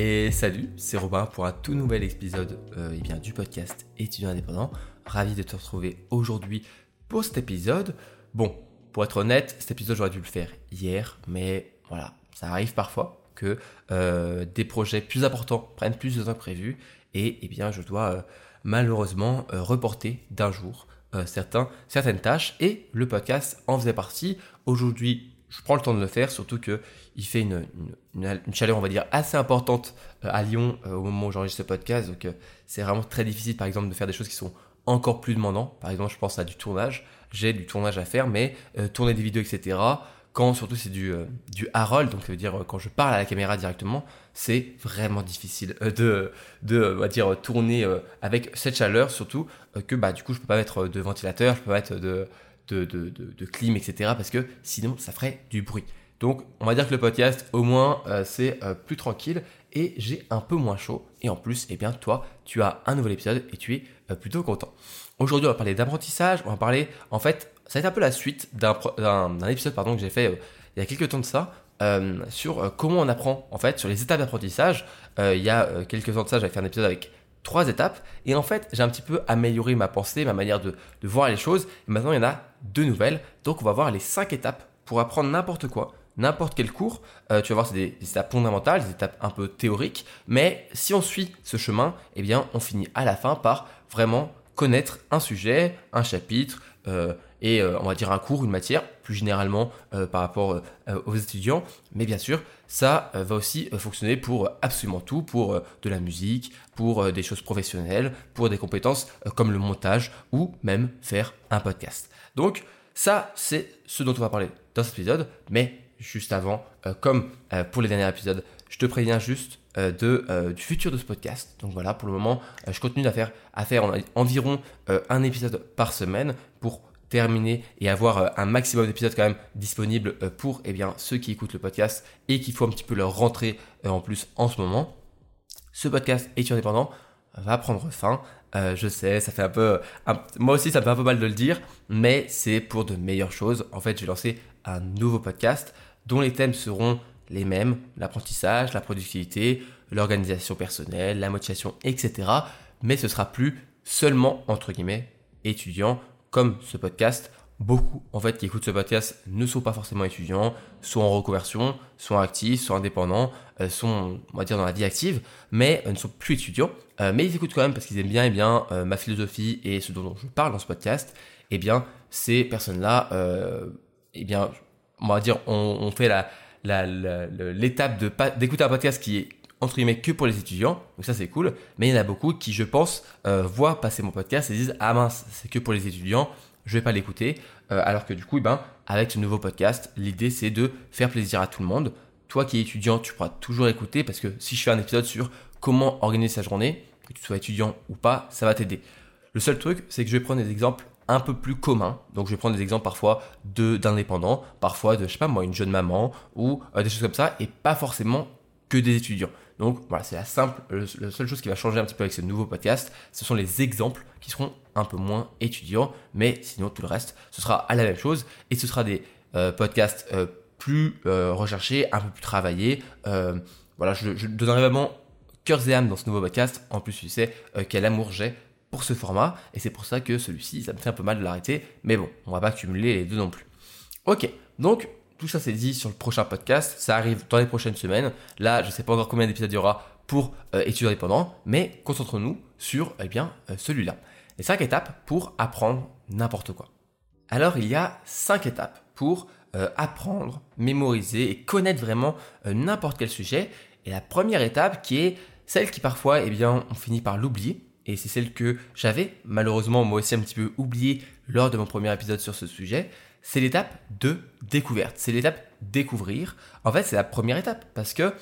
Et salut, c'est Robin pour un tout nouvel épisode euh, eh bien, du podcast étudiant indépendant. Ravi de te retrouver aujourd'hui pour cet épisode. Bon, pour être honnête, cet épisode j'aurais dû le faire hier, mais voilà, ça arrive parfois que euh, des projets plus importants prennent plus de temps que prévu et eh bien je dois euh, malheureusement reporter d'un jour certaines tâches et le podcast en faisait partie. Aujourd'hui, je prends le temps de le faire, surtout que il fait une, chaleur, on va dire, assez importante à Lyon au moment où j'enregistre ce podcast. Donc, c'est vraiment très difficile, par exemple, de faire des choses qui sont encore plus demandants. Par exemple, je pense à du tournage. J'ai du tournage à faire, mais tourner des vidéos, etc quand surtout c'est du, euh, du Harold, donc ça veut dire euh, quand je parle à la caméra directement, c'est vraiment difficile euh, de, de on va dire, tourner avec cette chaleur, surtout que bah, du coup je peux pas mettre de ventilateur, je peux pas mettre de, de, de, clim, etc. parce que sinon ça ferait du bruit. Donc on va dire que le podcast au moins c'est plus tranquille et j'ai un peu moins chaud. Et en plus, eh bien toi, tu as un nouvel épisode et tu es plutôt content. Aujourd'hui, on va parler d'apprentissage, on va parler en fait ça va être un peu la suite d'un épisode pardon, que j'ai fait euh, il y a quelques temps de ça, euh, sur euh, comment on apprend, en fait, sur les étapes d'apprentissage. il y a quelques temps de ça, j'avais fait un épisode avec trois étapes, et en fait, j'ai un petit peu amélioré ma pensée, ma manière de, voir les choses, et maintenant, il y en a deux nouvelles, donc on va voir les cinq étapes pour apprendre n'importe quoi, n'importe quel cours. tu vas voir, c'est des, des, étapes fondamentales, des étapes un peu théoriques, mais si on suit ce chemin, eh bien, on finit à la fin par vraiment connaître un sujet, un chapitre, euh, et euh, on va dire un cours, une matière, plus généralement euh, par rapport aux étudiants. Mais bien sûr, ça va aussi fonctionner pour absolument tout, pour de la musique, pour des choses professionnelles, pour des compétences comme le montage ou même faire un podcast. Donc ça, c'est ce dont on va parler dans cet épisode. Mais juste avant, comme pour les derniers épisodes, je te préviens juste de, du futur de ce podcast. Donc voilà, pour le moment, je continue à faire, à faire environ un épisode par semaine pour terminer et avoir euh, un maximum d'épisodes quand même disponibles euh, pour eh bien, ceux qui écoutent le podcast et qu'il faut un petit peu leur rentrer euh, en plus en ce moment. Ce podcast est indépendant va prendre fin. je sais, ça fait un peu... moi aussi, ça me fait un peu mal de le dire, mais c'est pour de meilleures choses. En fait, j'ai lancé un nouveau podcast dont les thèmes seront les mêmes, l'apprentissage, la productivité, l'organisation personnelle, la motivation, etc. Mais ce sera plus seulement, entre guillemets, étudiant comme ce podcast, beaucoup en fait qui écoutent ce podcast ne sont pas forcément étudiants, sont en reconversion, sont actifs, sont indépendants, euh, sont on va dire dans la vie active, mais euh, ne sont plus étudiants. Euh, mais ils écoutent quand même parce qu'ils aiment bien et eh ma philosophie et ce dont je parle dans ce podcast. Et eh bien ces personnes-là, et eh bien on va dire on, fait la l'étape de d'écouter un podcast qui est entre guillemets que pour les étudiants, donc ça c'est cool, mais il y en a beaucoup qui je pense euh, voient passer mon podcast et disent ah mince c'est que pour les étudiants, je vais pas l'écouter, euh, alors que du coup eh ben avec ce nouveau podcast l'idée c'est de faire plaisir à tout le monde. Toi qui es étudiant tu pourras toujours écouter parce que si je fais un épisode sur comment organiser sa journée, que tu sois étudiant ou pas, ça va t'aider. Le seul truc c'est que je vais prendre des exemples un peu plus communs. Donc je vais prendre des exemples parfois d'indépendants, parfois de je sais pas moi une jeune maman ou euh, des choses comme ça et pas forcément que des étudiants. Donc voilà, c'est la simple, la seule chose qui va changer un petit peu avec ce nouveau podcast, ce sont les exemples qui seront un peu moins étudiants, mais sinon tout le reste, ce sera à la même chose et ce sera des euh, podcasts euh, plus euh, recherchés, un peu plus travaillés. voilà, je, donnerai vraiment cœur et âme dans ce nouveau podcast. En plus, tu sais quel amour j'ai pour ce format et c'est pour ça que celui-ci, ça me fait un peu mal de l'arrêter, mais bon, on va pas cumuler les deux non plus. Ok, donc tout ça c'est dit sur le prochain podcast. Ça arrive dans les prochaines semaines. Là, je ne sais pas encore combien d'épisodes il y aura pour euh, étudiants indépendants, mais concentrons-nous sur eh euh, celui-là. Les cinq étapes pour apprendre n'importe quoi. Alors il y a cinq étapes pour euh, apprendre, mémoriser et connaître vraiment n'importe quel sujet. Et la première étape qui est celle qui parfois eh bien on finit par l'oublier. Et c'est celle que j'avais malheureusement moi aussi un petit peu oublié lors de mon premier épisode sur ce sujet c'est l'étape de découverte. C'est l'étape découvrir. En fait, c'est la première étape parce que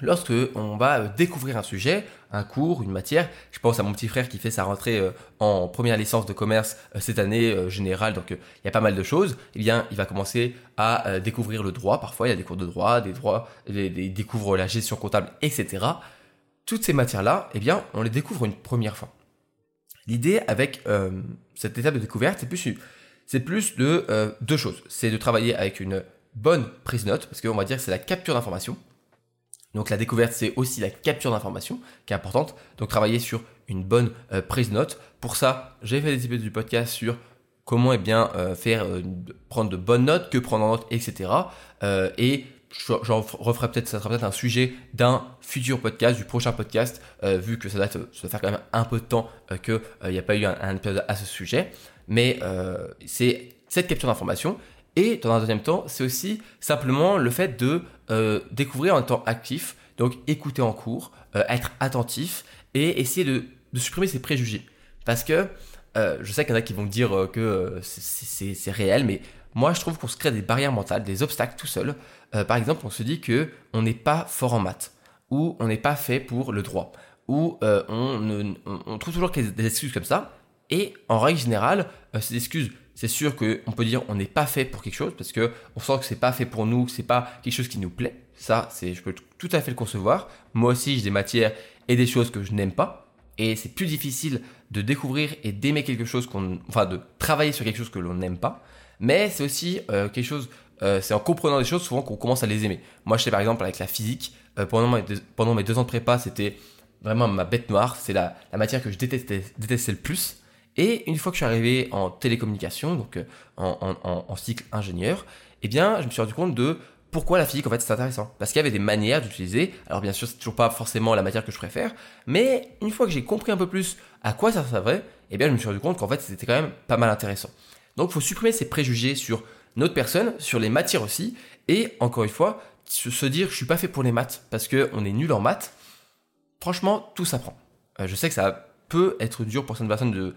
lorsque on va euh, découvrir un sujet, un cours, une matière, je pense à mon petit frère qui fait sa rentrée euh, en première licence de commerce euh, cette année générale, donc il y a pas mal de choses. Eh bien, il va commencer à découvrir le droit. Parfois, il y a des cours de droit, des droits, il découvre la gestion comptable, etc. Toutes ces matières-là, eh bien, on les découvre une première fois. L'idée avec cette étape de découverte, c'est plus c'est plus de euh, deux choses. C'est de travailler avec une bonne prise note, parce qu'on va dire que c'est la capture d'information. Donc la découverte, c'est aussi la capture d'informations qui est importante. Donc travailler sur une bonne euh, prise note. Pour ça, j'ai fait des épisodes du podcast sur comment eh bien euh, faire prendre de bonnes notes, que prendre en note, etc. et j'en referai peut-être, ça sera peut-être un sujet d'un futur podcast, du prochain podcast, vu que ça date, ça faire quand même un peu de temps qu'il n'y a pas eu un, un, épisode à ce sujet. Mais c'est cette capture d'informations et dans un deuxième temps, c'est aussi simplement le fait de euh, découvrir en étant actif, donc écouter en cours, euh, être attentif et essayer de, supprimer ses préjugés. Parce que euh, je sais qu'il y en a qui vont dire que c'est réel, mais moi je trouve qu'on se crée des barrières mentales, des obstacles tout seul. par exemple, on se dit que on n'est pas fort en maths, ou on n'est pas fait pour le droit, ou on, on, trouve toujours des excuses comme ça. Et en règle générale, ces excuses c'est sûr qu'on peut dire on n'est pas fait pour quelque chose parce que on sent que c'est pas fait pour nous, que c'est pas quelque chose qui nous plaît. Ça, c'est, je peux tout à fait le concevoir. Moi aussi, j'ai des matières et des choses que je n'aime pas. Et c'est plus difficile de découvrir et d'aimer quelque chose qu'on, enfin, de travailler sur quelque chose que l'on n'aime pas. Mais c'est aussi euh, quelque chose, euh, c'est en comprenant des choses souvent qu'on commence à les aimer. Moi, je sais par exemple avec la physique, euh, pendant, mes deux, ans de prépa, c'était vraiment ma bête noire. C'est la, matière que je détestais le plus. Et une fois que je suis arrivé en télécommunication, donc euh, en, cycle ingénieur, eh bien, je me suis rendu compte de pourquoi la physique, en fait, c'est intéressant. Parce qu'il y avait des manières d'utiliser. Alors, bien sûr, c'est toujours pas forcément la matière que je préfère. Mais une fois que j'ai compris un peu plus à quoi ça servait, eh bien, je me suis rendu compte qu'en fait, c'était quand même pas mal intéressant. Donc, il faut supprimer ces préjugés sur notre personne, sur les matières aussi. Et encore une fois, se dire, je suis pas fait pour les maths parce qu'on est nul en maths. Franchement, tout s'apprend. Euh, je sais que ça peut être dur pour certaines personnes de,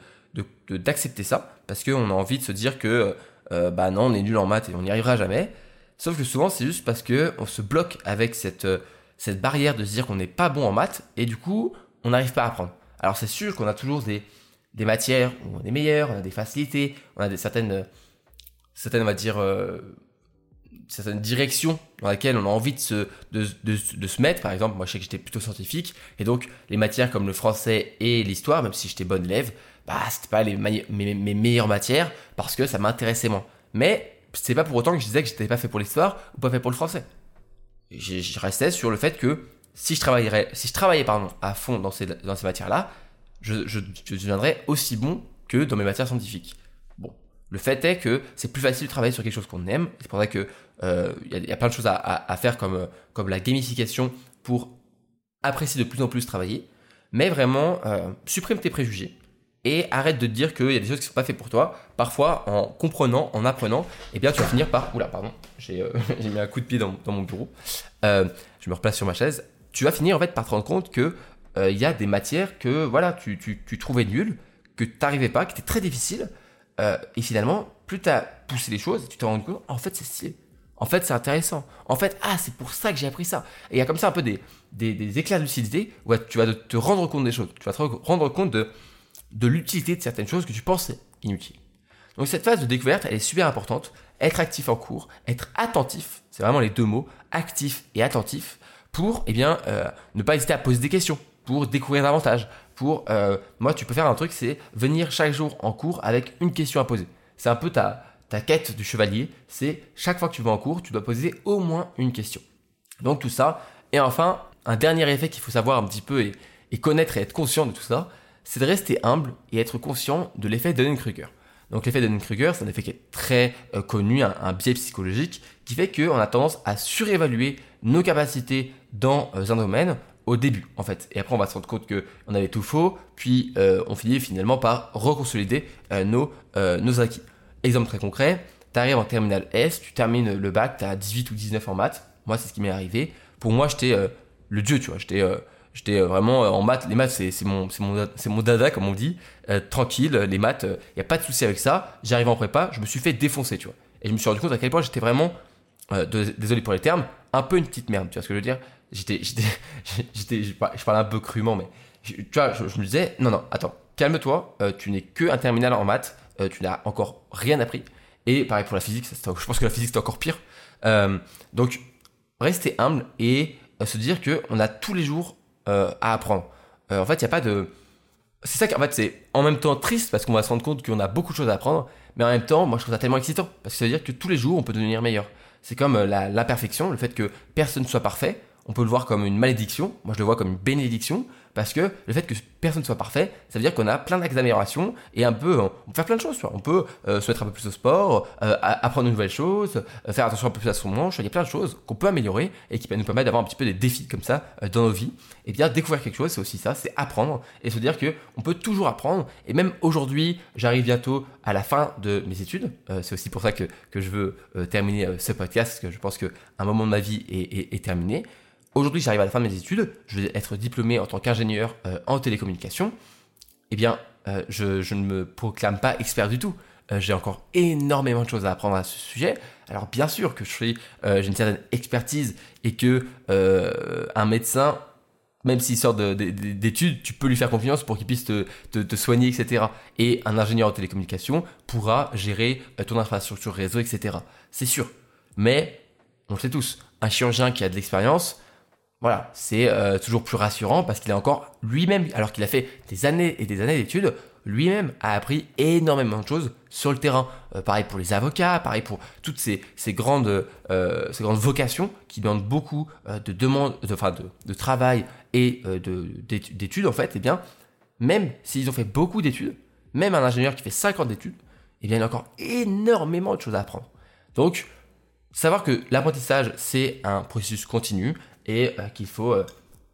d'accepter ça, parce qu'on a envie de se dire que euh, bah non, on est nul en maths et on n'y arrivera jamais. Sauf que souvent, c'est juste parce que on se bloque avec cette, euh, cette barrière de se dire qu'on n'est pas bon en maths, et du coup, on n'arrive pas à apprendre. Alors c'est sûr qu'on a toujours des, des matières où on est meilleur, on a des facilités, on a des certaines, certaines on va dire, euh, certaines directions dans laquelle on a envie de se, de, de, de, se mettre. Par exemple, moi je sais que j'étais plutôt scientifique, et donc les matières comme le français et l'histoire, même si j'étais bonne élève, bah, c'était pas les mes, meilleures matières parce que ça m'intéressait moins. Mais c'est pas pour autant que je disais que j'étais pas fait pour l'histoire ou pas fait pour le français. Je restais sur le fait que si je si je travaillais pardon, à fond dans ces, dans ces matières-là, je, deviendrais aussi bon que dans mes matières scientifiques. Bon, le fait est que c'est plus facile de travailler sur quelque chose qu'on aime. C'est pour ça que euh, il y, a plein de choses à, faire comme, comme la gamification pour apprécier de plus en plus travailler. Mais vraiment, euh, supprime tes préjugés et arrête de te dire qu'il y a des choses qui sont pas faites pour toi. Parfois, en comprenant, en apprenant, eh bien, tu vas finir par. Oula, pardon, j'ai euh, mis un coup de pied dans, mon bureau. Euh, je me replace sur ma chaise. Tu vas finir en fait par te rendre compte que euh, il y a des matières que voilà, tu, tu, tu trouvais nulles, que tu n'arrivais pas, qui étaient très difficiles. et finalement, plus tu as poussé les choses, tu te rends compte, en fait, c'est stylé. En fait, c'est intéressant. En fait, ah, c'est pour ça que j'ai appris ça. Et il y a comme ça un peu des, des, des éclairs de lucidité où tu vas te rendre compte des choses. Tu vas te rendre compte de de l'utilité de certaines choses que tu pensais inutiles. Donc cette phase de découverte, elle est super importante. Être actif en cours, être attentif, c'est vraiment les deux mots, actif et attentif, pour eh bien euh, ne pas hésiter à poser des questions, pour découvrir davantage. Pour euh, moi, tu peux faire un truc, c'est venir chaque jour en cours avec une question à poser. C'est un peu ta ta quête du chevalier, c'est chaque fois que tu vas en cours, tu dois poser au moins une question. Donc tout ça. Et enfin, un dernier effet qu'il faut savoir un petit peu et connaître et être conscient de tout ça, c'est de rester humble et être conscient de l'effet Dunning-Kruger. Donc l'effet Dunning-Kruger, c'est un effet qui est très euh, connu, un, biais psychologique, qui fait qu'on a tendance à surévaluer nos capacités dans euh, un domaine au début, en fait. Et après, on va se rendre compte qu'on avait tout faux, puis euh, on finit finalement par reconsolider nos, nos acquis. Exemple très concret, tu arrives en terminale S, tu termines le bac, tu as 18 ou 19 en maths. Moi, c'est ce qui m'est arrivé. Pour moi, j'étais le dieu, tu vois. J'étais J'étais euh, vraiment euh, en maths. Les maths, c'est mon, mon, mon dada, comme on dit. Euh, tranquille, les maths, il n'y a pas de souci avec ça. J'arrive en prépa, je me suis fait défoncer, tu vois. Et je me suis rendu compte à quel point j'étais vraiment, désolé pour les termes, un peu une petite merde, tu vois ce que je veux dire J'étais, je parlais un peu crûment, mais tu vois, je, me disais, non, non, attends, calme-toi, tu n'es que un terminal en maths, tu n'as encore rien appris. Et pareil pour la physique, je pense que la physique c'est encore pire. donc, rester humble et se dire que on a tous les jours euh, à apprendre. Euh, en fait, il n'y a pas de... C'est ça qu'en fait, c'est en même temps triste parce qu'on va se rendre compte qu'on a beaucoup de choses à apprendre, mais en même temps, moi je trouve ça tellement excitant parce que ça veut dire que tous les jours on peut devenir meilleur. C'est comme euh, l'imperfection, le fait que personne ne soit parfait. on peut le voir comme une malédiction. Moi, je le vois comme une bénédiction parce que le fait que personne ne soit parfait, ça veut dire qu'on a plein d'axes d'amélioration et un peu, on peut faire plein de choses. On peut euh, se mettre un peu plus au sport, euh, apprendre de nouvelles choses, euh, faire attention un peu plus à son manche. Il y a plein de choses qu'on peut améliorer et qui nous permettre d'avoir un petit peu des défis comme ça dans nos vies. Et bien découvrir quelque chose, c'est aussi ça, c'est apprendre et se dire que on peut toujours apprendre. Et même aujourd'hui, j'arrive bientôt à la fin de mes études. c'est aussi pour ça que, que je veux terminer ce podcast parce que je pense qu'un moment de ma vie est, est terminé. Aujourd'hui, j'arrive à la fin de mes études, je vais être diplômé en tant qu'ingénieur euh, en télécommunication. Eh bien, euh, je, ne me proclame pas expert du tout. Euh, j'ai encore énormément de choses à apprendre à ce sujet. Alors bien sûr que j'ai une certaine expertise et que un médecin, même s'il sort d'études, tu peux lui faire confiance pour qu'il puisse te, te, soigner, etc. Et un ingénieur en télécommunication pourra gérer ton infrastructure réseau, etc. C'est sûr. Mais, on le sait tous, un chirurgien qui a de l'expérience, voilà, c'est euh, toujours plus rassurant parce qu'il a encore lui-même, alors qu'il a fait des années et des années d'études, lui-même a appris énormément de choses sur le terrain. Euh, pareil pour les avocats, pareil pour toutes ces, grandes, euh, ces grandes vocations qui demandent beaucoup de demandes, de, enfin de, travail et d'études en fait. Eh bien, même s'ils ont fait beaucoup d'études, même un ingénieur qui fait 50 d'études, eh bien, il a encore énormément de choses à apprendre. Donc, savoir que l'apprentissage, c'est un processus continu, et euh, qu'il faut euh,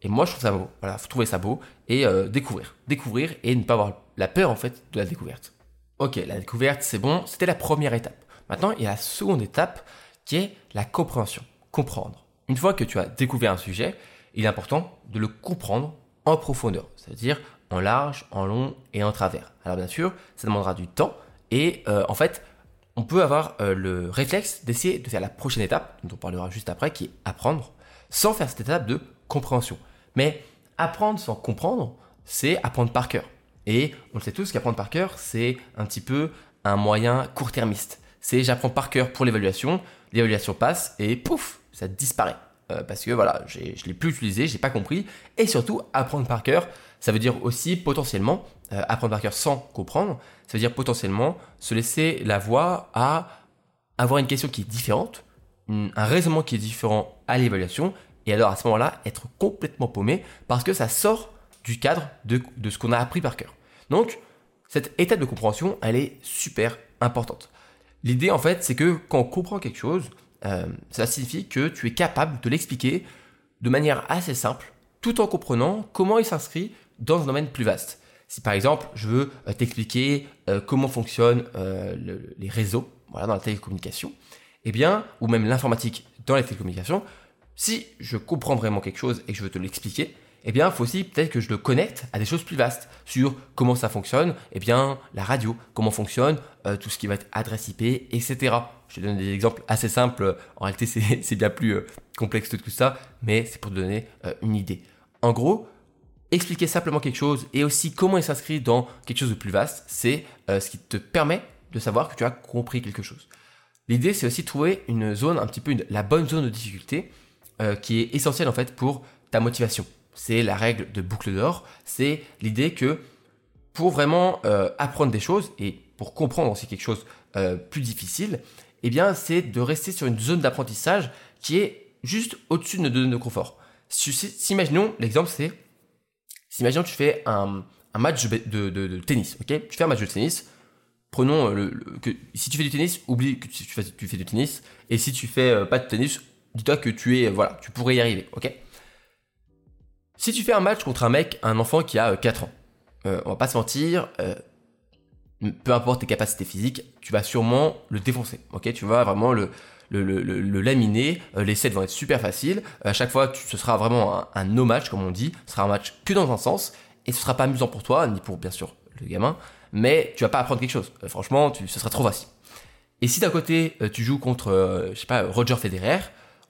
et moi je trouve ça beau. Voilà faut trouver ça beau et euh, découvrir. Découvrir et ne pas avoir la peur en fait de la découverte. Ok la découverte c'est bon. C'était la première étape. Maintenant il y a la seconde étape qui est la compréhension. Comprendre. Une fois que tu as découvert un sujet il est important de le comprendre en profondeur c'est-à-dire en large en long et en travers. Alors bien sûr ça demandera du temps et en fait on peut avoir le réflexe d'essayer de faire la prochaine étape, dont on parlera juste après, qui est apprendre sans faire cette étape de compréhension. Mais apprendre sans comprendre, c'est apprendre par cœur. Et on le sait tous qu'apprendre par cœur, c'est un petit peu un moyen court-termiste. C'est j'apprends par cœur pour l'évaluation, l'évaluation passe et pouf, ça disparaît. Euh, parce que voilà, je ne l'ai plus utilisé, j'ai pas compris. Et surtout, apprendre par cœur, ça veut dire aussi potentiellement, euh, apprendre par cœur sans comprendre, ça veut dire potentiellement se laisser la voie à avoir une question qui est différente, un raisonnement qui est différent à l'évaluation, et alors à ce moment-là, être complètement paumé parce que ça sort du cadre de, ce qu'on a appris par cœur. Donc, cette étape de compréhension, elle est super importante. L'idée, en fait, c'est que quand on comprend quelque chose, euh, ça signifie que tu es capable de l'expliquer de manière assez simple, tout en comprenant comment il s'inscrit dans un domaine plus vaste. Si par exemple, je veux euh, t'expliquer euh, comment fonctionnent les réseaux voilà, dans la télécommunication, eh bien, ou même l'informatique dans les télécommunications, si je comprends vraiment quelque chose et que je veux te l'expliquer, eh bien, faut aussi peut-être que je le connecte à des choses plus vastes sur comment ça fonctionne, eh bien, la radio, comment fonctionne euh, tout ce qui va être adresse IP, etc. Je te donne des exemples assez simples. En réalité, c'est bien plus euh, complexe que tout ça, mais c'est pour te donner euh, une idée. En gros, expliquer simplement quelque chose et aussi comment il s'inscrit dans quelque chose de plus vaste, c'est ce qui te permet de savoir que tu as compris quelque chose. L'idée, c'est aussi de trouver une zone, un petit peu la bonne zone de difficulté, euh, qui est essentielle en fait pour ta motivation. C'est la règle de boucle d'or. C'est l'idée que pour vraiment euh, apprendre des choses et pour comprendre aussi quelque chose euh, plus difficile, eh bien, c'est de rester sur une zone d'apprentissage qui est juste au-dessus de nos zones de confort. Si, imaginons, l'exemple c'est, imaginons que tu fais un, match de, de, tennis, ok? Tu fais un match de tennis, prenons le, que si tu fais du tennis, oublie que tu fais, du tennis. Et si tu fais euh, pas de tennis, dis-toi que tu es, voilà, tu pourrais y arriver, ok? Si tu fais un match contre un mec, un enfant qui a 4 euh, ans, euh, on va pas se mentir, peu importe tes capacités physiques, tu vas sûrement le défoncer, ok? Tu vas vraiment le, laminer, les sets vont être super faciles, à chaque fois ce sera vraiment un, un no match comme on dit, ce sera un match que dans un sens, et ce sera pas amusant pour toi, ni pour bien sûr le gamin, mais tu vas pas apprendre quelque chose. Euh, franchement, tu, ce sera trop facile. Et si d'un côté euh, tu joues contre, euh, je sais pas, Roger Federer,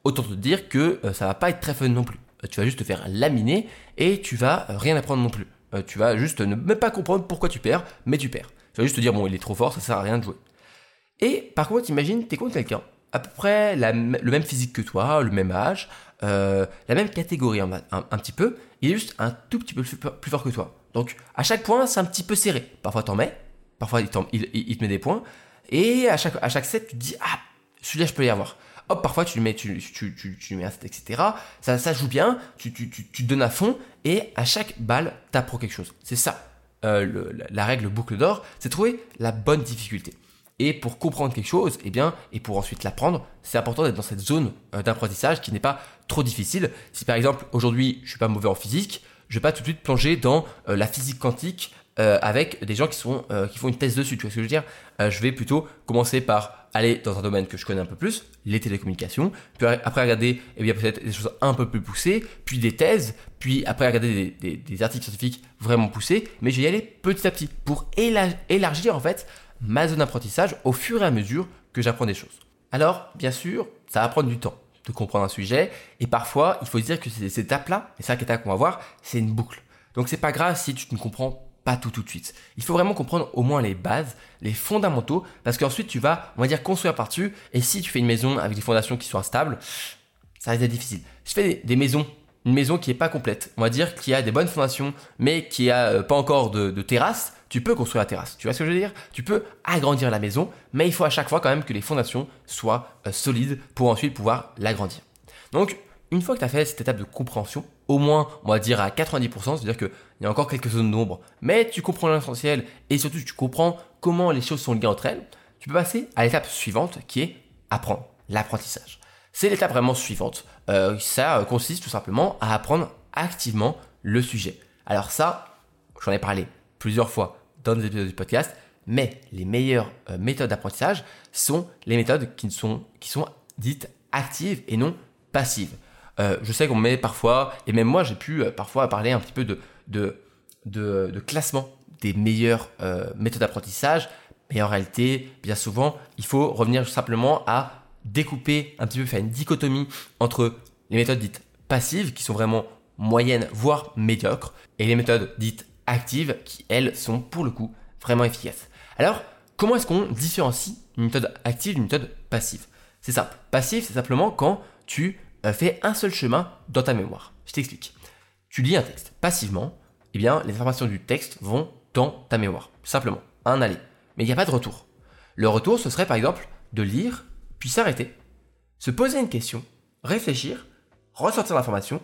autant te dire que ça va pas être très fun non plus. tu vas juste te faire laminer et tu vas rien apprendre non plus. tu vas juste ne même pas comprendre pourquoi tu perds, mais tu perds. Tu vas juste te dire bon, il est trop fort, ça sert à rien de jouer. Et par contre, imagine, es contre quelqu'un à peu près le même physique que toi, le même âge, la même catégorie un, petit peu, il est juste un tout petit peu plus fort que toi. Donc à chaque point, c'est un petit peu serré. Parfois t'en mets, parfois il, te met des points. Et à chaque, à set, tu te dis, ah, celui-là, je peux y avoir. hop, parfois tu lui mets, tu, tu, tu, tu mets un set, etc. Ça, ça joue bien, tu donnes à fond, et à chaque balle, t'apprends quelque chose. C'est ça, euh, la règle boucle d'or, c'est trouver la bonne difficulté. Et pour comprendre quelque chose, eh bien, et pour ensuite l'apprendre, c'est important d'être dans cette zone euh, d'apprentissage qui n'est pas trop difficile. Si par exemple aujourd'hui je suis pas mauvais en physique, je vais pas tout de suite plonger dans euh, la physique quantique euh, avec des gens qui sont qui font une thèse dessus. Tu vois ce que je veux dire? Je vais plutôt commencer par aller dans un domaine que je connais un peu plus, les télécommunications, puis après regarder eh peut-être des choses un peu plus poussées, puis des thèses, puis après regarder des, des articles scientifiques vraiment poussés. Mais je vais y aller petit à petit pour élargir en fait ma zone d'apprentissage au fur et à mesure que j'apprends des choses. Alors, bien sûr, ça va prendre du temps de comprendre un sujet, et parfois, il faut se dire que ces étapes-là, et ça qu'on va voir, c'est une boucle. Donc c'est pas grave si tu ne comprends pas tout tout de suite. Il faut vraiment comprendre au moins les bases, les fondamentaux, parce qu'ensuite tu vas, on va dire, construire par-dessus, et si tu fais une maison avec des fondations qui sont instables, ça risque d'être difficile. Tu fais des, maisons, une maison qui est pas complète, on va dire qui a des bonnes fondations, mais qui a euh, pas encore de terrasse, tu peux construire la terrasse. Tu vois ce que je veux dire? Tu peux agrandir la maison, mais il faut à chaque fois quand même que les fondations soient euh, solides pour ensuite pouvoir l'agrandir. Donc, une fois que tu as fait cette étape de compréhension, au moins, on va dire à 90%, c'est-à-dire qu'il y a encore quelques zones d'ombre, mais tu comprends l'essentiel et surtout tu comprends comment les choses sont liées entre elles, tu peux passer à l'étape suivante qui est apprendre, l'apprentissage. C'est l'étape vraiment suivante. Euh, ça euh, consiste tout simplement à apprendre activement le sujet. Alors ça, j'en ai parlé plusieurs fois dans des épisodes du podcast, mais les meilleures euh, méthodes d'apprentissage sont les méthodes qui sont, qui sont dites actives et non passives. Euh, je sais qu'on met parfois, et même moi j'ai pu euh, parfois parler un petit peu de, de, de, classement des meilleures méthodes d'apprentissage, mais en réalité, bien souvent, il faut revenir simplement à découper un petit peu, faire une dichotomie entre les méthodes dites passives, qui sont vraiment moyennes, voire médiocres, et les méthodes dites actives qui, elles, sont pour le coup vraiment efficaces. Alors, comment est-ce qu'on différencie une méthode active d'une méthode passive? C'est simple. Passive, c'est simplement quand tu euh, fais un seul chemin dans ta mémoire. Je t'explique. Tu lis un texte. Passivement, eh bien, les informations du texte vont dans ta mémoire. Simplement. Un aller. Mais il n'y a pas de retour. Le retour, ce serait par exemple de lire, puis s'arrêter, se poser une question, réfléchir, ressortir l'information,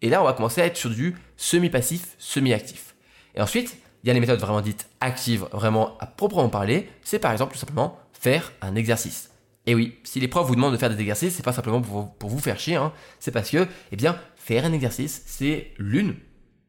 et là, on va commencer à être sur du semi-passif, semi-actif. Et ensuite, il y a les méthodes vraiment dites actives, vraiment à proprement parler. C'est par exemple tout simplement faire un exercice. Et oui, si les profs vous demandent de faire des exercices, c'est pas simplement pour, vous faire chier, hein. c'est parce que, eh bien, faire un exercice, c'est l'une,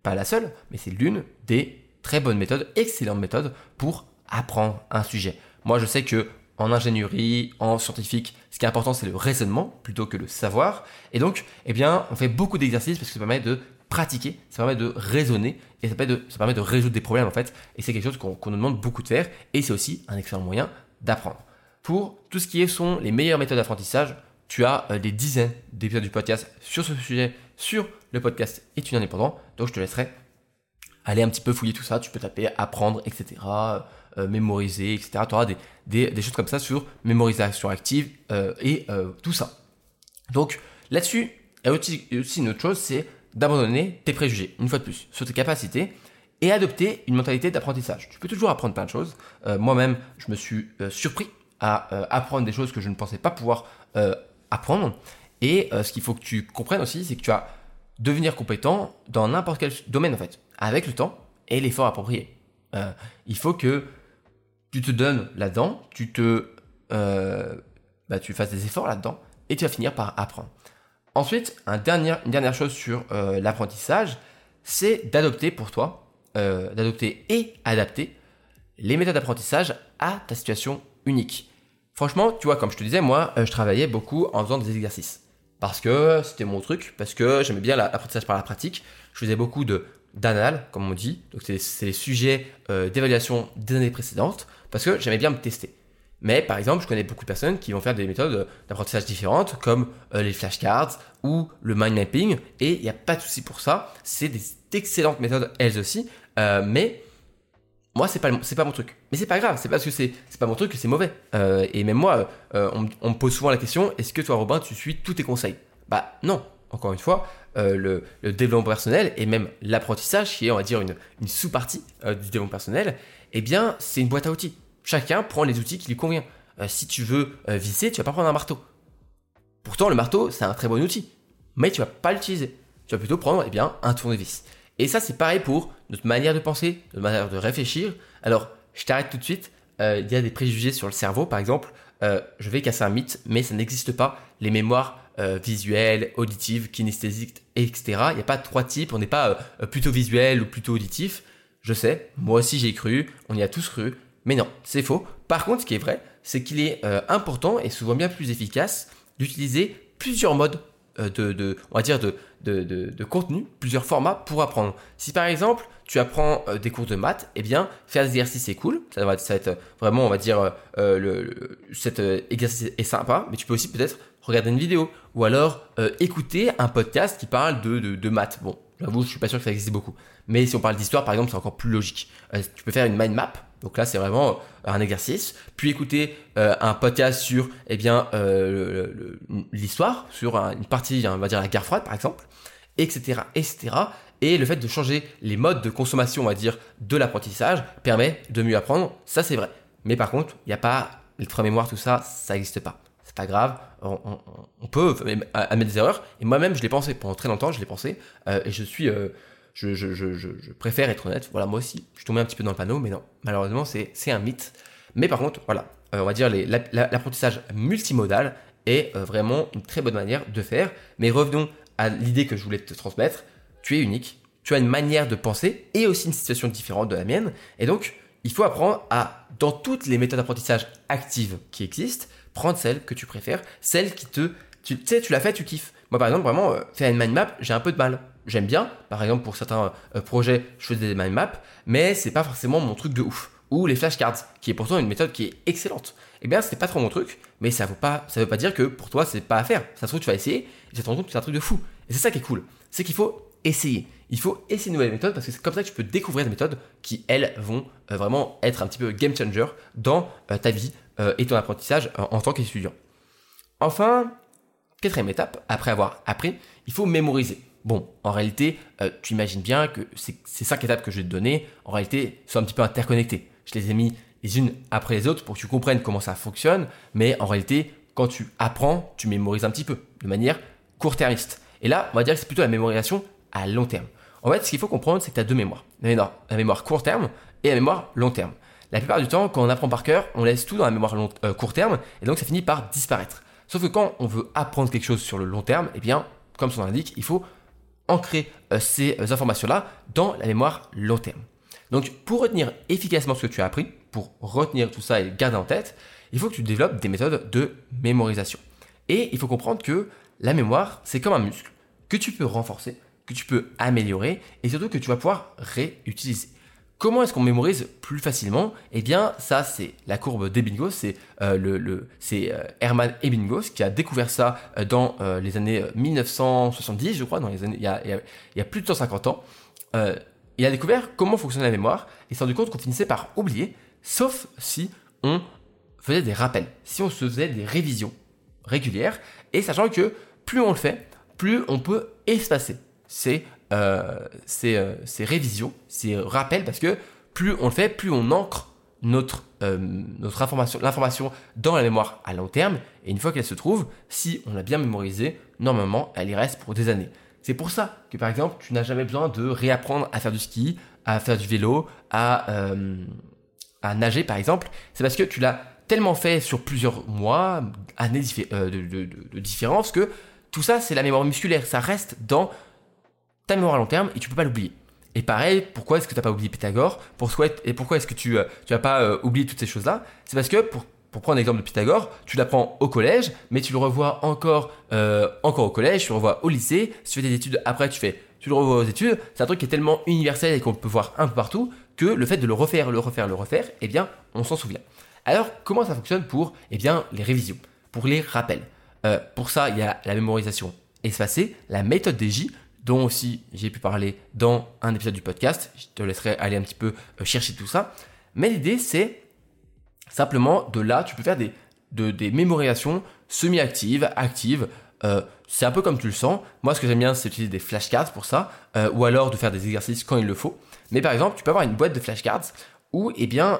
pas la seule, mais c'est l'une des très bonnes méthodes, excellentes méthodes pour apprendre un sujet. Moi, je sais que en ingénierie, en scientifique, ce qui est important, c'est le raisonnement plutôt que le savoir. Et donc, eh bien, on fait beaucoup d'exercices parce que ça permet de pratiquer, ça permet de raisonner et ça permet de, résoudre des problèmes en fait. Et c'est quelque chose qu'on nous demande beaucoup de faire et c'est aussi un excellent moyen d'apprendre. Pour tout ce qui est sont les meilleures méthodes d'apprentissage, tu as euh, des dizaines d'épisodes du podcast sur ce sujet sur le podcast étudiant indépendant. Donc je te laisserai aller un petit peu fouiller tout ça. Tu peux taper apprendre, etc. Euh, mémoriser, etc. Tu auras des, choses comme ça sur mémorisation active euh, et tout ça. Donc là-dessus, il y a aussi une autre chose, c'est d'abandonner tes préjugés, une fois de plus, sur tes capacités et adopter une mentalité d'apprentissage. Tu peux toujours apprendre plein de choses. Euh, moi-même, je me suis euh, surpris à euh, apprendre des choses que je ne pensais pas pouvoir apprendre. Et ce qu'il faut que tu comprennes aussi, c'est que tu vas devenir compétent dans n'importe quel domaine en fait, avec le temps et l'effort approprié. il faut que tu te donnes là-dedans, tu te, bah, tu fasses des efforts là-dedans, et tu vas finir par apprendre. Ensuite, une dernière chose sur euh, l'apprentissage, c'est d'adopter pour toi, euh, d'adopter et adapter les méthodes d'apprentissage à ta situation unique. Franchement, tu vois, comme je te disais, moi, euh, je travaillais beaucoup en faisant des exercices. Parce que c'était mon truc, parce que j'aimais bien l'apprentissage par la pratique. Je faisais beaucoup de d'anal, comme on dit. Donc, c'est les sujets d'évaluation des années précédentes, parce que j'aimais bien me tester. Mais par exemple, je connais beaucoup de personnes qui vont faire des méthodes d'apprentissage différentes, comme euh, les flashcards ou le mind mapping, et il n'y a pas de souci pour ça. C'est des excellentes méthodes elles aussi, euh, mais moi c'est pas pas mon truc. Mais c'est pas grave, c'est parce que c'est pas mon truc que c'est mauvais. Euh, et même moi, on, me pose souvent la question est-ce que toi Robin tu suis tous tes conseils? Bah non. Encore une fois, le, développement personnel et même l'apprentissage, qui est on va dire une, une sous-partie du développement personnel, eh bien c'est une boîte à outils chacun prend les outils qui lui conviennent. Euh, si tu veux euh, visser, tu vas pas prendre un marteau. Pourtant, le marteau, c'est un très bon outil, mais tu vas pas l'utiliser. Tu vas plutôt prendre eh bien, un tournevis. Et ça, c'est pareil pour notre manière de penser, notre manière de réfléchir. Alors, je t'arrête tout de suite. Euh, il y a des préjugés sur le cerveau, par exemple. Je vais casser un mythe, mais ça n'existe pas. Les mémoires euh, visuelles, auditives, kinesthésiques, etc. Il n'y a pas trois types. On n'est pas plutôt visuel ou plutôt auditif. Je sais, moi aussi j'ai cru, on y a tous cru, mais non, c'est faux. Par contre, ce qui est vrai, c'est qu'il est, important et souvent bien plus efficace d'utiliser plusieurs modes dire de, contenu, plusieurs formats pour apprendre. Si par exemple tu apprends euh, des cours de maths, eh bien faire des exercices c'est cool, ça va, être euh, vraiment on va dire euh, cet exercice est sympa, mais tu peux aussi peut-être regarder une vidéo ou alors écouter un podcast qui parle de, de, maths. Bon, j'avoue, je suis pas sûr que ça existe beaucoup, mais si on parle d'histoire par exemple, c'est encore plus logique. tu peux faire une mind map donc là, c'est vraiment un exercice. Puis écouter un podcast sur eh bien l'histoire, sur une partie, on va dire la guerre froide par exemple etc., etc. Et le fait de changer les modes de consommation, on va dire, de l'apprentissage permet de mieux apprendre. Ça, c'est vrai. Mais par contre, il n'y a pas les trois mémoires, tout ça, ça n'existe pas. C'est pas grave. On, peut admettre des erreurs. Et moi-même, je l'ai pensé pendant très longtemps. Je l'ai pensé. Euh, et je suis, euh, je, préfère être honnête. Voilà, moi aussi, je suis tombé un petit peu dans le panneau, mais non. Malheureusement, c'est un mythe. Mais par contre, voilà, euh, on va dire l'apprentissage multimodal est vraiment une très bonne manière de faire. Mais revenons à l'idée que je voulais te transmettre, tu es unique, tu as une manière de penser et aussi une situation différente de la mienne. Et donc, il faut apprendre à, dans toutes les méthodes d'apprentissage actives qui existent, prendre celle que tu préfères, celle qui te... Tu sais, tu l'as fait, tu kiffes. Moi, par exemple, vraiment, euh, faire une mind map, j'ai un peu de mal. J'aime bien, par exemple, pour certains euh, projets, je fais des mind maps, mais c'est pas forcément mon truc de ouf. Ou les flashcards, qui est pourtant une méthode qui est excellente. Eh bien, c'est pas trop mon truc, mais ça veut pas, ça veut pas dire que pour toi, c'est pas à faire. Ça se trouve, tu vas essayer, et tu te rends compte que c'est un truc de fou. Et c'est ça qui est cool. C'est qu'il faut essayer. Il faut essayer de nouvelles méthodes parce que c'est comme ça que tu peux découvrir des méthodes qui, elles, vont euh, vraiment être un petit peu game changer dans euh, ta vie euh, et ton apprentissage en tant qu'étudiant. Enfin, quatrième étape, après avoir appris, il faut mémoriser. Bon, en réalité, tu imagines bien que ces cinq étapes que je vais te donner, en réalité, sont un petit peu interconnectées. Je les ai mis les unes après les autres pour que tu comprennes comment ça fonctionne, mais en réalité, quand tu apprends, tu mémorises un petit peu, de manière court-termiste. Et là, on va dire que c'est plutôt la mémorisation à long terme. En fait, ce qu'il faut comprendre, c'est que tu as deux mémoires. La mémoire, court terme et la mémoire long terme. La plupart du temps, quand on apprend par cœur, on laisse tout dans la mémoire euh, court terme et donc ça finit par disparaître. Sauf que quand on veut apprendre quelque chose sur le long terme, eh bien, comme son nom l'indique, il faut ancrer euh, ces euh, informations-là dans la mémoire long terme. Donc, pour retenir efficacement ce que tu as appris, pour retenir tout ça et garder en tête, il faut que tu développes des méthodes de mémorisation. Et il faut comprendre que la mémoire, c'est comme un muscle que tu peux renforcer, que tu peux améliorer et surtout que tu vas pouvoir réutiliser. Comment est-ce qu'on mémorise plus facilement? Eh bien, ça, c'est la courbe d'Ebbinghaus. C'est euh, le, euh, Hermann Ebbinghaus qui a découvert ça euh, dans les années 1970, je crois, dans les années, il, y a, plus de 150 ans. il a découvert comment fonctionnait la mémoire et s'est rendu compte qu'on finissait par oublier, sauf si on faisait des rappels, si on se faisait des révisions régulières, et sachant que plus on le fait, plus on peut espacer ces, euh, euh, ces, révisions, ces rappels, parce que plus on le fait, plus on ancre notre, euh, notre information, l'information dans la mémoire à long terme, et une fois qu'elle se trouve, si on l'a bien mémorisée, normalement, elle y reste pour des années. C'est pour ça que par exemple, tu n'as jamais besoin de réapprendre à faire du ski, à faire du vélo, à, à nager par exemple. C'est parce que tu l'as tellement fait sur plusieurs mois, années de, de, de différence, que tout ça, c'est la mémoire musculaire. Ça reste dans ta mémoire à long terme et tu peux pas l'oublier. Et pareil, pourquoi est-ce que tu n'as pas oublié Pythagore Et pourquoi est-ce que tu n'as euh, pas euh, oublié toutes ces choses-là? C'est parce que, pour, prendre l'exemple de Pythagore, tu l'apprends au collège, mais tu le revois encore, euh, encore au collège, tu le revois au lycée. Si tu fais des études après, tu, fais, tu le revois aux études. C'est un truc qui est tellement universel et qu'on peut voir un peu partout que le fait de le refaire, le refaire, le refaire, eh bien, on s'en souvient. Alors, comment ça fonctionne pour eh bien, les révisions, pour les rappels euh, pour ça, il y a la mémorisation espacée, la méthode des J, dont aussi j'ai pu parler dans un épisode du podcast. Je te laisserai aller un petit peu euh, chercher tout ça. Mais l'idée, c'est simplement de là, tu peux faire des, des mémorisations semi-actives, actives. Euh, c'est un peu comme tu le sens. Moi, ce que j'aime bien, c'est utiliser des flashcards pour ça, ou alors de faire des exercices quand il le faut. Mais par exemple, tu peux avoir une boîte de flashcards où, eh bien,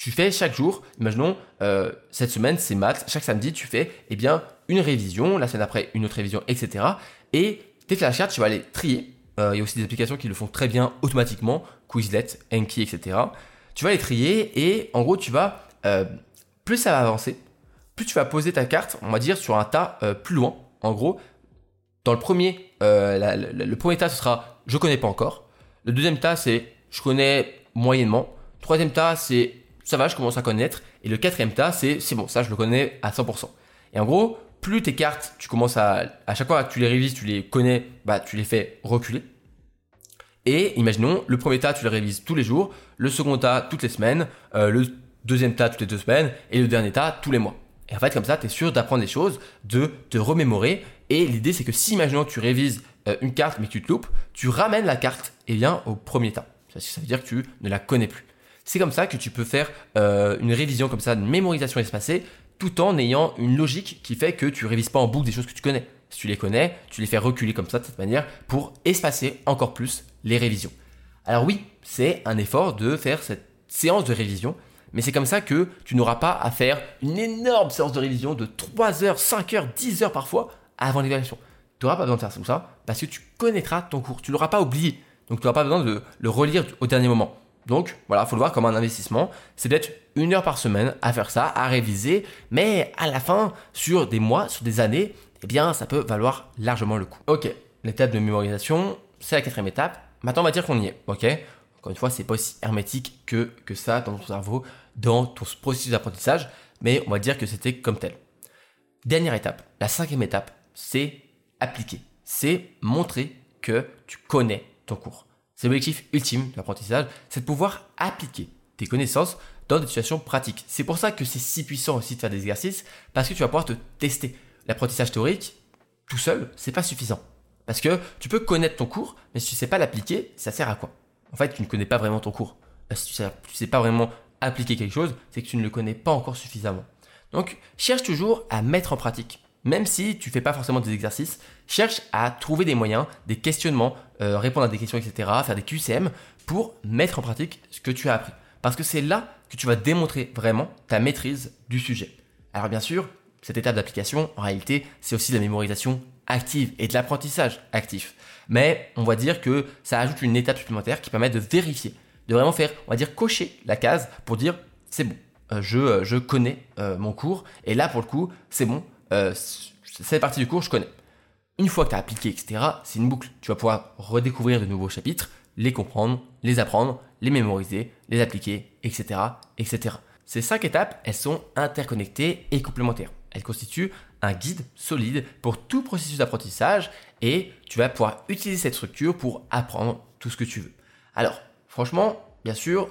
tu fais chaque jour, imaginons euh, cette semaine c'est maths, chaque samedi tu fais eh bien une révision, la semaine après une autre révision, etc. Et tes flashcards tu vas les trier. Euh, il y a aussi des applications qui le font très bien automatiquement, Quizlet, Enki, etc. Tu vas les trier et en gros tu vas euh, plus ça va avancer, plus tu vas poser ta carte, on va dire sur un tas plus loin. En gros, dans le premier, le premier tas ce sera je connais pas encore. Le deuxième tas c'est je connais moyennement. Troisième tas c'est ça va, je commence à connaître. Et le quatrième tas, c'est c'est bon, ça je le connais à 100%. Et en gros, plus tes cartes, tu commences à, à chaque fois que tu les révises, tu les connais, bah tu les fais reculer. Et imaginons, le premier tas, tu le révises tous les jours, le second tas, toutes les semaines, euh, le deuxième tas, toutes les deux semaines, et le dernier tas, tous les mois. Et en fait, comme ça, tu es sûr d'apprendre des choses, de te remémorer. Et l'idée, c'est que si, imaginons, tu révises euh, une carte, mais que tu te loupes, tu ramènes la carte, et bien, au premier tas. Ça veut dire que tu ne la connais plus. C'est comme ça que tu peux faire euh, une révision comme ça, une mémorisation espacée, tout en ayant une logique qui fait que tu révises pas en boucle des choses que tu connais. Si tu les connais, tu les fais reculer comme ça de cette manière pour espacer encore plus les révisions. Alors oui, c'est un effort de faire cette séance de révision, mais c'est comme ça que tu n'auras pas à faire une énorme séance de révision de 3 heures, 5 heures, 10 heures parfois avant l'évaluation. Tu n'auras pas besoin de faire ça parce que tu connaîtras ton cours, tu l'auras pas oublié. Donc tu n'auras pas besoin de le relire au dernier moment. Donc voilà, faut le voir comme un investissement. C'est peut-être une heure par semaine à faire ça, à réviser, mais à la fin, sur des mois, sur des années, eh bien, ça peut valoir largement le coup. Ok, l'étape de mémorisation, c'est la quatrième étape. Maintenant, on va dire qu'on y est. Ok, encore une fois, c'est pas aussi hermétique que, que ça dans ton cerveau, dans ton processus d'apprentissage, mais on va dire que c'était comme tel. Dernière étape, la cinquième étape, c'est appliquer. C'est montrer que tu connais ton cours. C'est l'objectif ultime de l'apprentissage, c'est de pouvoir appliquer tes connaissances dans des situations pratiques. C'est pour ça que c'est si puissant aussi de faire des exercices, parce que tu vas pouvoir te tester. L'apprentissage théorique, tout seul, c'est pas suffisant. Parce que tu peux connaître ton cours, mais si tu sais pas l'appliquer, ça sert à quoi? En fait, tu ne connais pas vraiment ton cours. Si tu sais, sais pas vraiment appliquer quelque chose, c'est que tu ne le connais pas encore suffisamment. Donc, cherche toujours à mettre en pratique même si tu fais pas forcément des exercices, cherche à trouver des moyens, des questionnements, euh, répondre à des questions, etc., faire des QCM pour mettre en pratique ce que tu as appris. Parce que c'est là que tu vas démontrer vraiment ta maîtrise du sujet. Alors bien sûr, cette étape d'application, en réalité, c'est aussi de la mémorisation active et de l'apprentissage actif. Mais on va dire que ça ajoute une étape supplémentaire qui permet de vérifier, de vraiment faire, on va dire, cocher la case pour dire c'est bon, euh, je, euh, je connais mon cours et là pour le coup c'est bon, euh, cette partie du cours, je connais. Une fois que tu as appliqué, etc., c'est une boucle. Tu vas pouvoir redécouvrir de nouveaux chapitres, les comprendre, les apprendre, les mémoriser, les appliquer, etc., etc. Ces cinq étapes, elles sont interconnectées et complémentaires. Elles constituent un guide solide pour tout processus d'apprentissage et tu vas pouvoir utiliser cette structure pour apprendre tout ce que tu veux. Alors, franchement, bien sûr,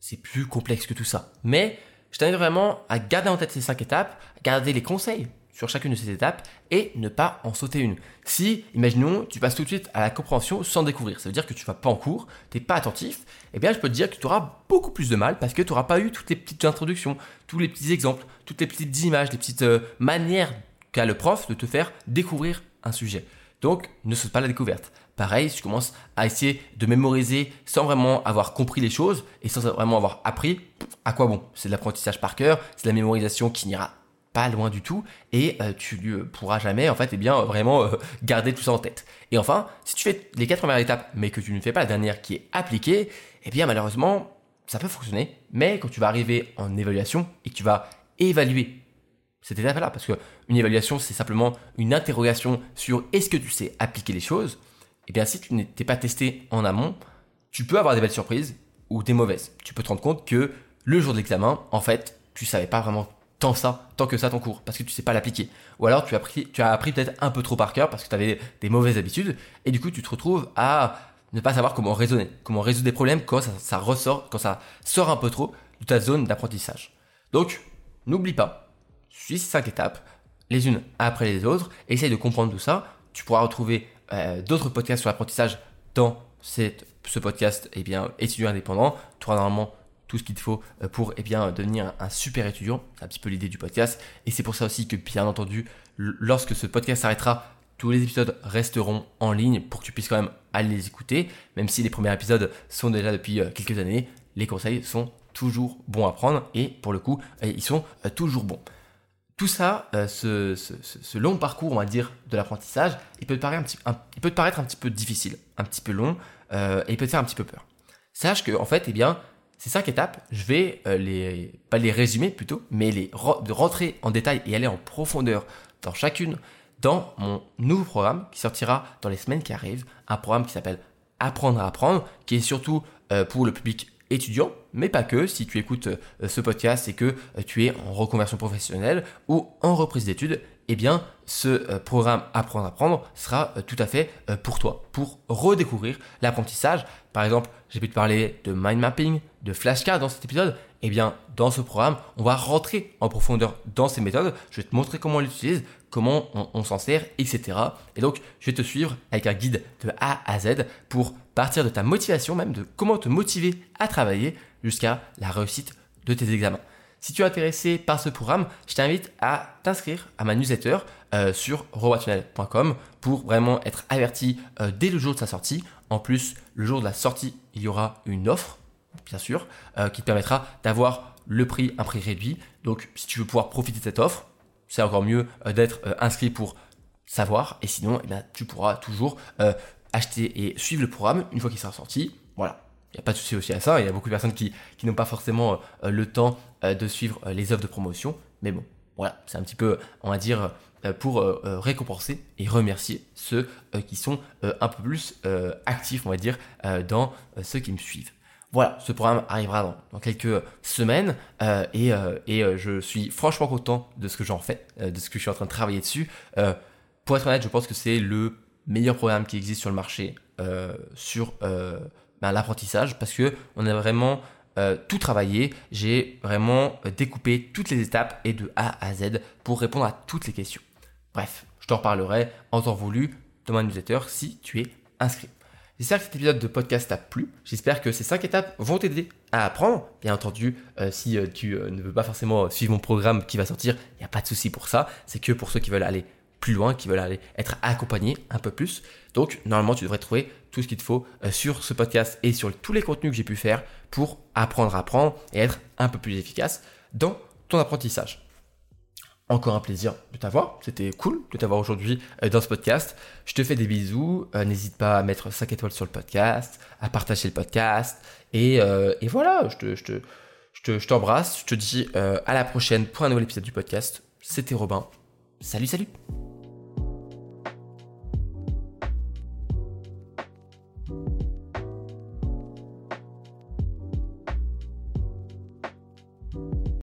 c'est plus complexe que tout ça. Mais je t'invite vraiment à garder en tête ces cinq étapes, à garder les conseils sur chacune de ces étapes et ne pas en sauter une. Si, imaginons, tu passes tout de suite à la compréhension sans découvrir, ça veut dire que tu vas pas en cours, tu n'es pas attentif, eh bien je peux te dire que tu auras beaucoup plus de mal parce que tu n'auras pas eu toutes les petites introductions, tous les petits exemples, toutes les petites images, les petites euh, manières qu'a le prof de te faire découvrir un sujet. Donc, ne saute pas la découverte. Pareil, si tu commences à essayer de mémoriser sans vraiment avoir compris les choses et sans vraiment avoir appris, à quoi bon? C'est de l'apprentissage par cœur, c'est de la mémorisation qui n'ira pas loin du tout et euh, tu ne pourras jamais en fait et eh bien vraiment euh, garder tout ça en tête. Et enfin, si tu fais les quatre premières étapes mais que tu ne fais pas la dernière qui est appliquée, eh bien malheureusement, ça peut fonctionner, mais quand tu vas arriver en évaluation et que tu vas évaluer cette étape-là, parce qu'une évaluation, c'est simplement une interrogation sur est-ce que tu sais appliquer les choses, eh bien si tu n'étais pas testé en amont, tu peux avoir des belles surprises ou des mauvaises. Tu peux te rendre compte que le jour de l'examen, en fait, tu savais pas vraiment tant ça, tant que ça ton cours, parce que tu sais pas l'appliquer. Ou alors tu as appris, tu as appris peut-être un peu trop par cœur parce que tu avais des mauvaises habitudes, et du coup tu te retrouves à ne pas savoir comment raisonner, comment résoudre des problèmes quand ça, ressort, quand ça sort un peu trop de ta zone d'apprentissage. Donc, n'oublie pas, suis cinq étapes, les unes après les autres, essaye de comprendre tout ça. Tu pourras retrouver euh, d'autres podcasts sur l'apprentissage dans ce podcast, eh bien, étudiant indépendant. Tu auras normalement tout ce qu'il te faut euh, pour eh bien, devenir un super étudiant. C'est un petit peu l'idée du podcast. Et c'est pour ça aussi que, bien entendu, lorsque ce podcast s'arrêtera, tous les épisodes resteront en ligne pour que tu puisses quand même aller les écouter. Même si les premiers épisodes sont déjà depuis euh, quelques années, les conseils sont toujours bons à prendre et pour le coup, ils sont toujours bons. Tout ça, ce, long parcours, on va dire, de l'apprentissage, il, peut te paraître un petit, il peut te paraître un petit peu difficile, un petit peu long, et il peut te faire un petit peu peur. Sache que, en fait, eh bien, ces cinq étapes, je vais les, pas les résumer plutôt, mais les rentrer en détail et aller en profondeur dans chacune dans mon nouveau programme qui sortira dans les semaines qui arrivent, un programme qui s'appelle Apprendre à apprendre, qui est surtout euh, pour le public étudiant, mais pas que. Si tu écoutes euh, ce podcast et que euh, tu es en reconversion professionnelle ou en reprise d'études, eh bien, ce programme Apprendre à apprendre sera tout à fait pour toi, pour redécouvrir l'apprentissage. Par exemple, j'ai pu te parler de mind mapping, de flashcards dans cet épisode. Eh bien, dans ce programme, on va rentrer en profondeur dans ces méthodes. Je vais te montrer comment on l'utilise, comment on, s'en sert, etc. Et donc, je vais te suivre avec un guide de A à Z pour partir de ta motivation, même de comment te motiver à travailler jusqu'à la réussite de tes examens. Si tu es intéressé par ce programme, je t'invite à t'inscrire à ma newsletter euh, sur robotunnel.com pour vraiment être averti euh, dès le jour de sa sortie. En plus, le jour de la sortie, il y aura une offre, bien sûr, euh, qui te permettra d'avoir le prix, un prix réduit. Donc, si tu veux pouvoir profiter de cette offre, c'est encore mieux d'être inscrit pour savoir. Et sinon, eh tu pourras toujours acheter et suivre le programme une fois qu'il sera sorti. Voilà. Il n'y a pas de souci aussi à ça. Il y a beaucoup de personnes qui, n'ont pas forcément le temps de suivre les offres de promotion. Mais bon, voilà, c'est un petit peu, on va dire, pour récompenser et remercier ceux qui sont un peu plus actifs, on va dire, dans ceux qui me suivent. Voilà, ce programme arrivera dans, quelques semaines euh, et, euh, euh, je suis franchement content de ce que j'en fais, de ce que je suis en train de travailler dessus. pour être honnête, je pense que c'est le meilleur programme qui existe sur le marché sur ben, l'apprentissage parce que on a vraiment tout travaillé. J'ai vraiment découpé toutes les étapes et de A à Z pour répondre à toutes les questions. Bref, je t'en reparlerai en temps voulu dans ma newsletter si tu es inscrit. J'espère que cet épisode de podcast t'a plu. J'espère que ces 5 étapes vont t'aider à apprendre. Bien entendu, euh, si euh, tu euh, ne veux pas forcément suivre mon programme qui va sortir, il n'y a pas de souci pour ça. C'est que pour ceux qui veulent aller plus loin, qui veulent aller être accompagnés un peu plus. Donc, normalement, tu devrais trouver tout ce qu'il te faut sur ce podcast et sur tous les contenus que j'ai pu faire pour apprendre à apprendre et être un peu plus efficace dans ton apprentissage encore un plaisir de t'avoir. C'était cool de t'avoir aujourd'hui euh, dans ce podcast. Je te fais des bisous. Euh, n'hésite pas à mettre 5 étoiles sur le podcast, à partager le podcast. Et, euh, voilà, je te, je te, je t'embrasse. Je te dis à la prochaine pour un nouvel épisode du podcast. C'était Robin. Salut, salut